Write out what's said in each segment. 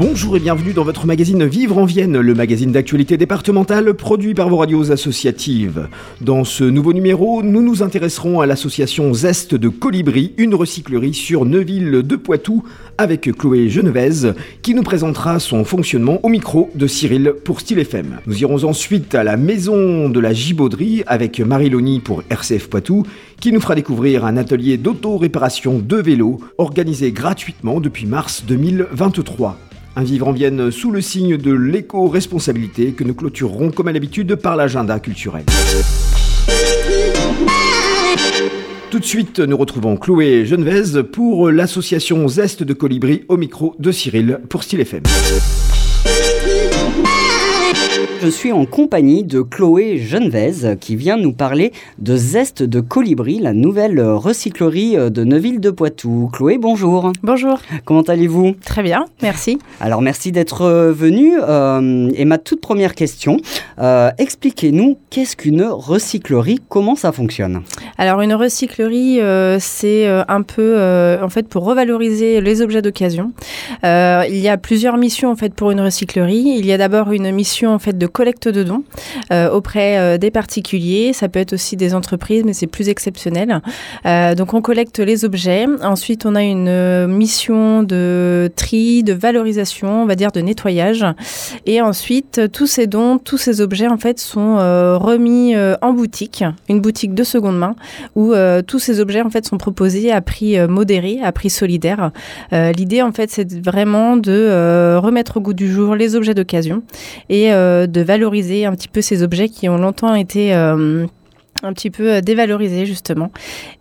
Bonjour et bienvenue dans votre magazine Vivre en Vienne, le magazine d'actualité départementale produit par vos radios associatives. Dans ce nouveau numéro, nous nous intéresserons à l'association Zeste de Colibri, une recyclerie sur Neuville de Poitou, avec Chloé Genevez, qui nous présentera son fonctionnement au micro de Cyril pour Style FM. Nous irons ensuite à la maison de la Gibauderie avec Marie Loni pour RCF Poitou, qui nous fera découvrir un atelier d'auto-réparation de vélos organisé gratuitement depuis mars 2023. Un vivre en Vienne sous le signe de l'éco-responsabilité que nous clôturerons comme à l'habitude par l'agenda culturel. Tout de suite, nous retrouvons Chloé Genevez pour l'association Zeste de Colibri au micro de Cyril pour Style FM. Je suis en compagnie de Chloé Genevez qui vient nous parler de Zeste de Colibri, la nouvelle recyclerie de Neuville-de-Poitou. Chloé, bonjour. Bonjour. Comment allez-vous? Très bien, merci. Alors merci d'être venue. Euh, et ma toute première question, euh, expliquez-nous qu'est-ce qu'une recyclerie, comment ça fonctionne? Alors une recyclerie, euh, c'est un peu en fait pour revaloriser les objets d'occasion. il y a plusieurs missions en fait pour une recyclerie. Il y a d'abord une mission en fait de collecte de dons euh, auprès euh, des particuliers. Ça peut être aussi des entreprises, mais c'est plus exceptionnel. Euh, donc on collecte les objets. Ensuite, on a une mission de tri, de valorisation, on va dire de nettoyage. Et ensuite, tous ces dons, tous ces objets en fait sont remis en boutique, une boutique de seconde main, où tous ces objets en fait sont proposés à prix modéré, à prix solidaire. L'idée en fait, c'est vraiment de remettre au goût du jour les objets d'occasion et de valoriser un petit peu ces objets qui ont longtemps été un petit peu euh, dévalorisé justement.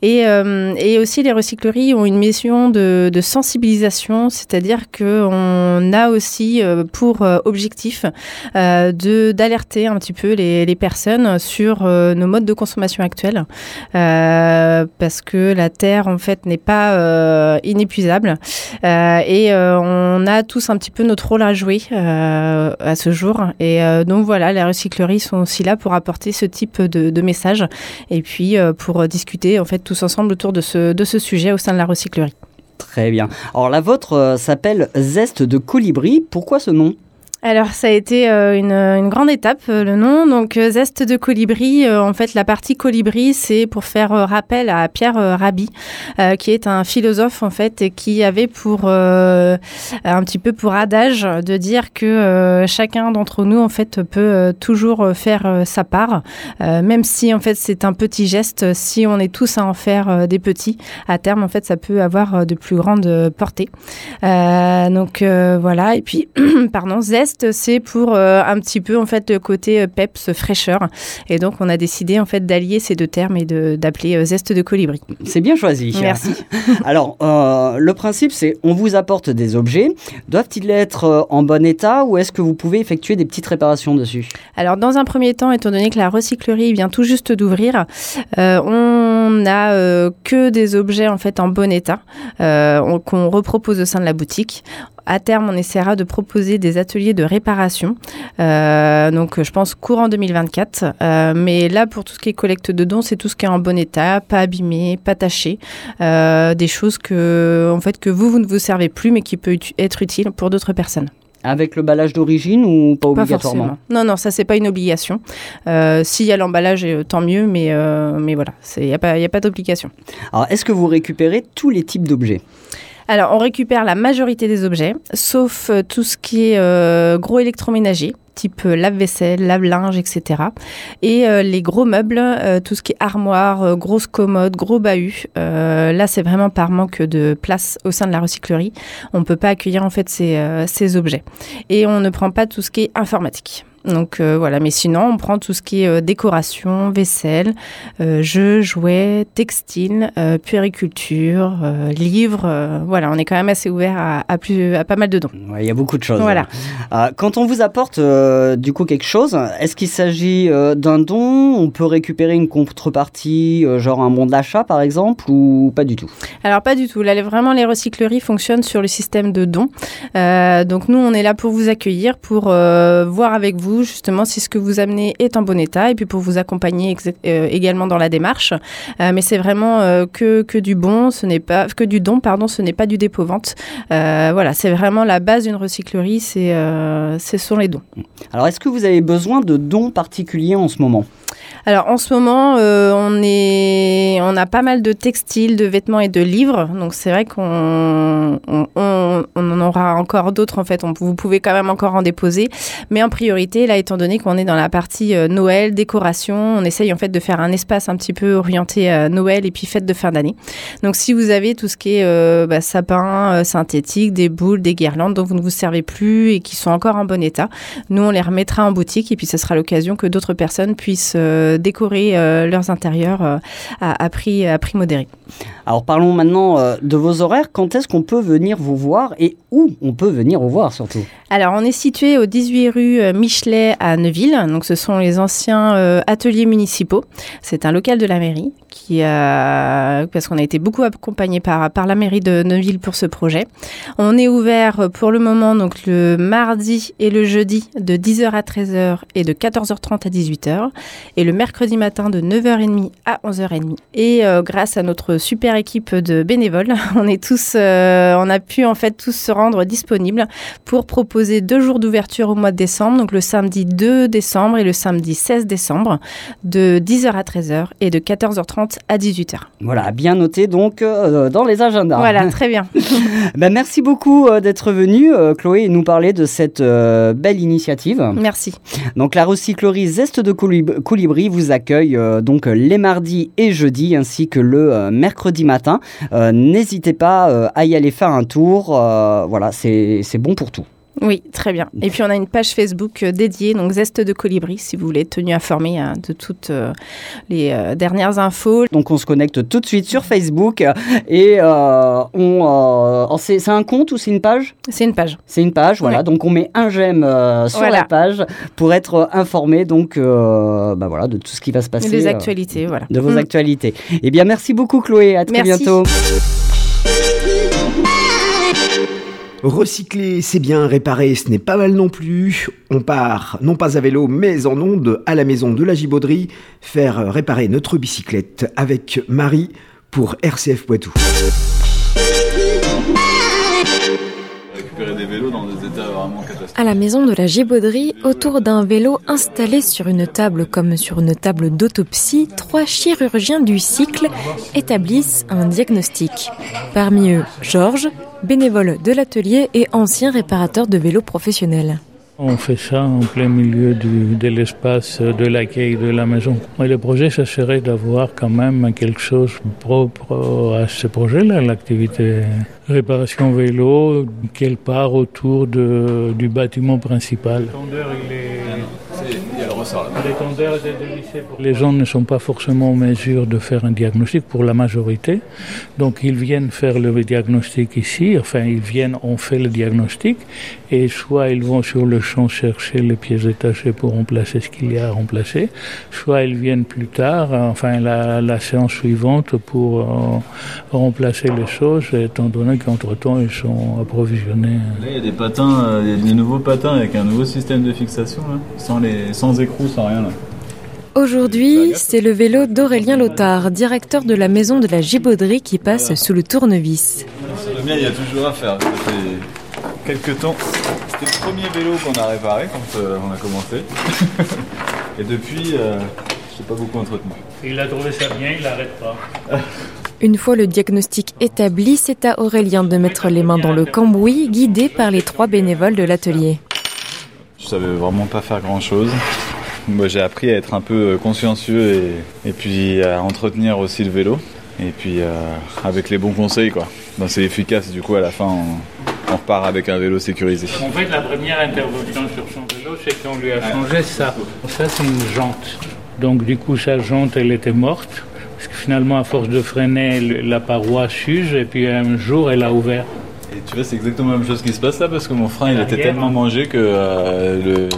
Et, euh, et, aussi les recycleries ont une mission de, sensibilisation, c'est-à-dire qu'on a aussi euh, pour objectif d'alerter un petit peu les, les personnes sur nos modes de consommation actuels, parce que la terre en fait n'est pas inépuisable et on a tous un petit peu notre rôle à jouer à ce jour. Et donc voilà, les recycleries sont aussi là pour apporter ce type de message et puis euh, pour discuter en fait tous ensemble autour de ce, de ce sujet au sein de la recyclerie. Très bien. Alors la vôtre euh, s'appelle Zeste de colibri. Pourquoi ce nom? Alors ça a été euh, une, une, grande étape euh, le nom. Donc euh, zeste de colibri en fait la partie colibri c'est pour faire rappel à Pierre Rabhi qui est un philosophe en fait et qui avait pour un petit peu pour adage de dire que chacun d'entre nous en fait peut toujours faire sa part même si en fait c'est un petit geste si on est tous à en faire des petits. À terme en fait ça peut avoir de plus grandes portées. Donc voilà. Et puis pardon zeste c'est pour euh, un petit peu en fait le côté euh, peps, fraîcheur. Et donc, on a décidé en fait d'allier ces deux termes et d'appeler euh, zeste de colibri. C'est bien choisi. Merci. Alors, le principe, c'est on vous apporte des objets. Doivent-ils être en bon état ou est-ce que vous pouvez effectuer des petites réparations dessus? Alors, dans un premier temps, étant donné que la recyclerie vient tout juste d'ouvrir, on n'a que des objets en fait en bon état qu'on repropose au sein de la boutique à terme, on essaiera de proposer des ateliers de réparation. Euh, donc, je pense courant 2024. Euh, mais là, pour tout ce qui est collecte de dons, c'est tout ce qui est en bon état, pas abîmé, pas taché. Euh, des choses que, en fait, que vous, vous ne vous servez plus, mais qui peut être utile pour d'autres personnes. Avec le l'emballage d'origine ou pas obligatoirement Non, non, ça c'est pas une obligation. S'il y a l'emballage, tant mieux, mais, mais voilà, il n'y a pas, pas d'obligation. Alors, est-ce que vous récupérez tous les types d'objets? Alors, on récupère la majorité des objets, sauf euh, tout ce qui est euh, gros électroménager type euh, lave-vaisselle, lave-linge, etc. Et les gros meubles, tout ce qui est armoire, grosse commode, gros bahut. là, c'est vraiment par manque de place au sein de la recyclerie. On ne peut pas accueillir en fait ces, ces objets. Et on ne prend pas tout ce qui est informatique. Donc euh, voilà, mais sinon on prend tout ce qui est euh, décoration, vaisselle, euh, jeux, jouets, textiles, puériculture, livres. voilà, on est quand même assez ouvert à, plus, à pas mal de dons. Il y a beaucoup de choses. Voilà. quand on vous apporte du coup quelque chose. Est-ce qu'il s'agit d'un don? On peut récupérer une contrepartie, genre un bon d'achat par exemple, ou pas du tout? Alors pas du tout. Là, vraiment, les recycleries fonctionnent sur le système de dons. donc nous, on est là pour vous accueillir, pour voir avec vous justement si ce que vous amenez est en bon état, et puis pour vous accompagner également dans la démarche. mais c'est vraiment que, que du bon, ce n'est pas que du don, pardon, ce n'est pas du dépôt-vente. voilà, c'est vraiment la base d'une recyclerie, c'est, ce sont les dons. Alors, est-ce que vous avez besoin de dons particuliers en ce moment? Alors en ce moment, euh, on, est, on a pas mal de textiles, de vêtements et de livres. Donc c'est vrai qu'on on, en aura encore d'autres en fait. On, vous pouvez quand même encore en déposer. Mais en priorité, là, étant donné qu'on est dans la partie euh, Noël, décoration, on essaye en fait de faire un espace un petit peu orienté à Noël et puis fête de fin d'année. Donc si vous avez tout ce qui est euh, bah, sapin synthétique, des boules, des guirlandes dont vous ne vous servez plus et qui sont encore en bon état, nous on les remettra en boutique et puis ce sera l'occasion que d'autres personnes puissent décorer euh, leurs intérieurs euh, à, prix, à prix modéré. Alors parlons maintenant euh, de vos horaires. Quand est-ce qu'on peut venir vous voir et où on peut venir vous voir surtout? Alors on est situé au 18 rue Michelet à Neuville. Donc ce sont les anciens ateliers municipaux. C'est un local de la mairie qui a, parce qu'on a été beaucoup accompagné par, par la mairie de Neuville pour ce projet. On est ouvert pour le moment donc le mardi et le jeudi de 10h à 13h et de 14h30 à 18h et le mercredi matin de 9h30 à 11h30. Et euh, grâce à notre super équipe de bénévoles, on est tous, euh, on a pu en fait tous se rendre disponibles pour proposer deux jours d'ouverture au mois de décembre, donc le samedi 2 décembre et le samedi 16 décembre de 10h à 13h et de 14h30 à 18h. Voilà, bien noté donc euh, dans les agendas. Voilà, très bien. ben, merci beaucoup d'être venu, Chloé, et nous parler de cette belle initiative. Merci. Donc la recyclerie Zeste de Colibri vous accueille euh, donc les mardis et jeudis ainsi que le euh, mercredi matin. Euh, n'hésitez pas à y aller faire un tour. voilà, c'est bon pour tout. Oui, très bien. Et puis on a une page Facebook euh, dédiée, donc Zeste de Colibri, si vous voulez être tenu informé hein, de toutes euh, les euh, dernières infos. Donc on se connecte tout de suite sur Facebook et on. c'est un compte ou c'est une page? C'est une page. C'est une page, voilà. Donc on met un j'aime sur la page pour être informé donc bah voilà de tout ce qui va se passer. Des actualités, voilà. De vos mm. actualités. Eh bien merci beaucoup Chloé, à très bientôt. Recycler, c'est bien, réparer, ce n'est pas mal non plus. On part, non pas à vélo, mais en onde, à la maison de la Gibauderie, faire réparer notre bicyclette avec Marie pour RCF Poitou. À la maison de la Gibauderie, autour d'un vélo installé sur une table comme sur une table d'autopsie, trois chirurgiens du cycle établissent un diagnostic. Parmi eux, Georges, bénévole de l'atelier et ancien réparateur de vélos professionnels. On fait ça en plein milieu de l'espace de l'accueil de la maison. Et le projet, ça serait d'avoir quand même quelque chose propre à ce projet-là, l'activité réparation vélo, quelque part autour de, du bâtiment principal. Les gens ne sont pas forcément en mesure de faire un diagnostic pour la majorité. Donc ils viennent faire le diagnostic ici, enfin ils viennent, on fait le diagnostic et soit ils vont sur le champ chercher les pièces détachées pour remplacer ce qu'il y a à remplacer, soit ils viennent plus tard, enfin la, séance suivante pour euh, remplacer les choses, étant donné qu'entre-temps ils sont approvisionnés. Là il y a des patins, euh, il y a des nouveaux patins avec un nouveau système de fixation, sans, les, sans écrou, sans rien. Là. Aujourd'hui, c'est le vélo d'Aurélien Lothar, directeur de la maison de la Gibauderie qui passe sous le tournevis. Le mien, il y a toujours à faire. Ça fait quelques temps. C'était le premier vélo qu'on a réparé quand euh, on a commencé. Et depuis, euh, je n'ai pas beaucoup entretenu. Il a trouvé ça bien, il n'arrête pas. Une fois le diagnostic établi, c'est à Aurélien de mettre les mains dans le cambouis, guidé par les trois bénévoles de l'atelier. Savais vraiment pas faire grand chose. Moi, j'ai appris à être un peu euh, consciencieux et, puis à entretenir aussi le vélo. Et puis euh, avec les bons conseils, quoi. c'est efficace, du coup, à la fin, on, repart avec un vélo sécurisé. En fait, la première intervention sur son vélo, c'est qu'on lui a changé ça. Ça, c'est une jante. Donc, du coup, sa jante, elle était morte. Parce que finalement, à force de freiner, la paroi s'use. Et puis, un jour, elle a ouvert. Et tu vois, c'est exactement la même chose qui se passe là parce que mon frein il était tellement mangé que euh,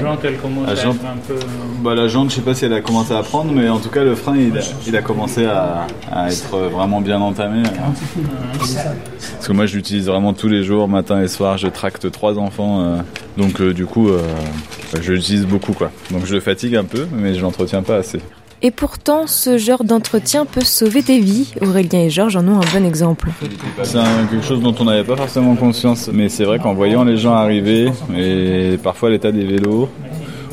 jante, elle commence La à être un peu... Bah, la jante, je sais pas si elle a commencé à prendre, mais en tout cas, le frein, il a, il a commencé à, à être vraiment bien entamé. Parce que moi, je l'utilise vraiment tous les jours, matin et soir. Je tracte trois enfants, euh, donc euh, du coup, euh, je l'utilise beaucoup, quoi. Donc je le fatigue un peu, mais je l'entretiens pas assez. Et pourtant, ce genre d'entretien peut sauver des vies. Aurélien et Georges en ont un bon exemple. C'est quelque chose dont on n'avait pas forcément conscience, mais c'est vrai qu'en voyant les gens arriver, et parfois l'état des vélos,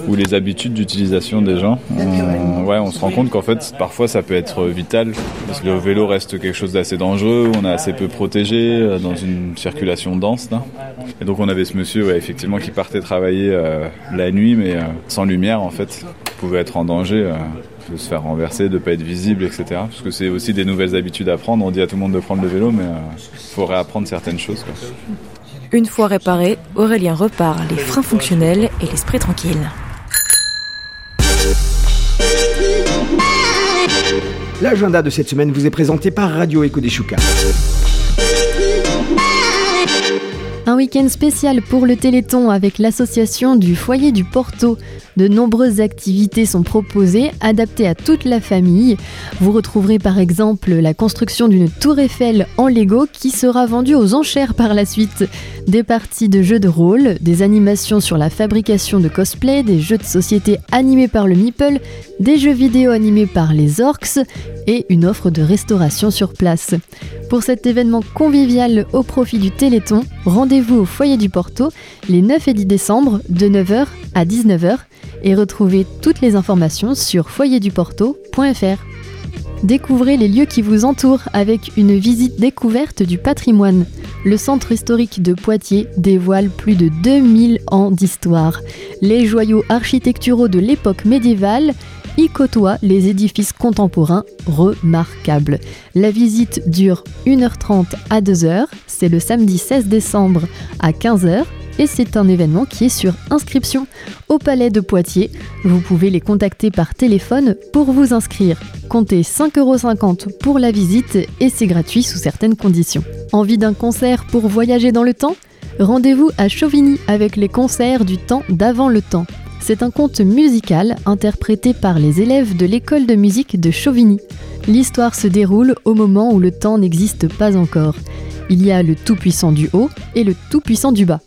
ou les habitudes d'utilisation des gens, on, ouais, on se rend compte qu'en fait, parfois ça peut être vital, parce que le vélo reste quelque chose d'assez dangereux, on est assez peu protégé euh, dans une circulation dense. Et donc on avait ce monsieur, effectivement, qui partait travailler euh, la nuit, mais euh, sans lumière en fait, pouvait être en danger. De se faire renverser, de pas être visible, etc. Parce que c'est aussi des nouvelles habitudes à prendre. On dit à tout le monde de prendre le vélo, mais il faut réapprendre certaines choses. Quoi. Une fois réparé, Aurélien repart les freins fonctionnels et l'esprit tranquille. L'agenda de cette semaine vous est présenté par Radio Echo des Choucas. Un week-end spécial pour le Téléthon avec l'association du foyer du Porto. De nombreuses activités sont proposées, adaptées à toute la famille. Vous retrouverez par exemple la construction d'une tour Eiffel en Lego qui sera vendue aux enchères par la suite. Des parties de jeux de rôle, des animations sur la fabrication de cosplay, des jeux de société animés par le Meeple, des jeux vidéo animés par les Orcs et une offre de restauration sur place. Pour cet événement convivial au profit du Téléthon, rendez-vous au foyer du Porto les 9 et 10 décembre de 9h à 19h et retrouvez toutes les informations sur foyerduporto.fr. Découvrez les lieux qui vous entourent avec une visite découverte du patrimoine. Le centre historique de Poitiers dévoile plus de 2000 ans d'histoire. Les joyaux architecturaux de l'époque médiévale y côtoient les édifices contemporains remarquables. La visite dure 1h30 à 2h, c'est le samedi 16 décembre à 15h et c'est un événement qui est sur inscription au Palais de Poitiers. Vous pouvez les contacter par téléphone pour vous inscrire. Comptez 5,50€ pour la visite et c'est gratuit sous certaines conditions. Envie d'un concert pour voyager dans le temps? Rendez-vous à Chauvigny avec les concerts du temps d'avant le temps. C'est un conte musical interprété par les élèves de l'école de musique de Chauvigny. L'histoire se déroule au moment où le temps n'existe pas encore. Il y a le tout-puissant du haut et le tout-puissant du bas.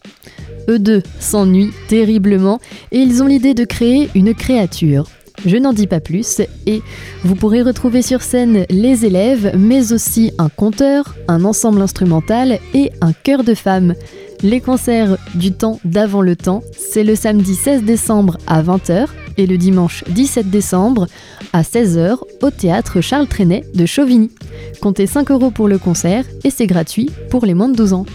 Eux deux s'ennuient terriblement et ils ont l'idée de créer une créature. Je n'en dis pas plus et vous pourrez retrouver sur scène les élèves, mais aussi un conteur, un ensemble instrumental et un chœur de femmes. Les concerts du temps d'avant le temps, c'est le samedi 16 décembre à 20h et le dimanche 17 décembre à 16h au théâtre Charles Trenet de Chauvigny. Comptez 5 euros pour le concert et c'est gratuit pour les moins de 12 ans.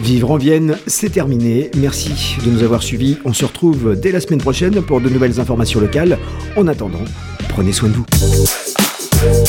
Vivre en Vienne, c'est terminé. Merci de nous avoir suivis. On se retrouve dès la semaine prochaine pour de nouvelles informations locales. En attendant, prenez soin de vous.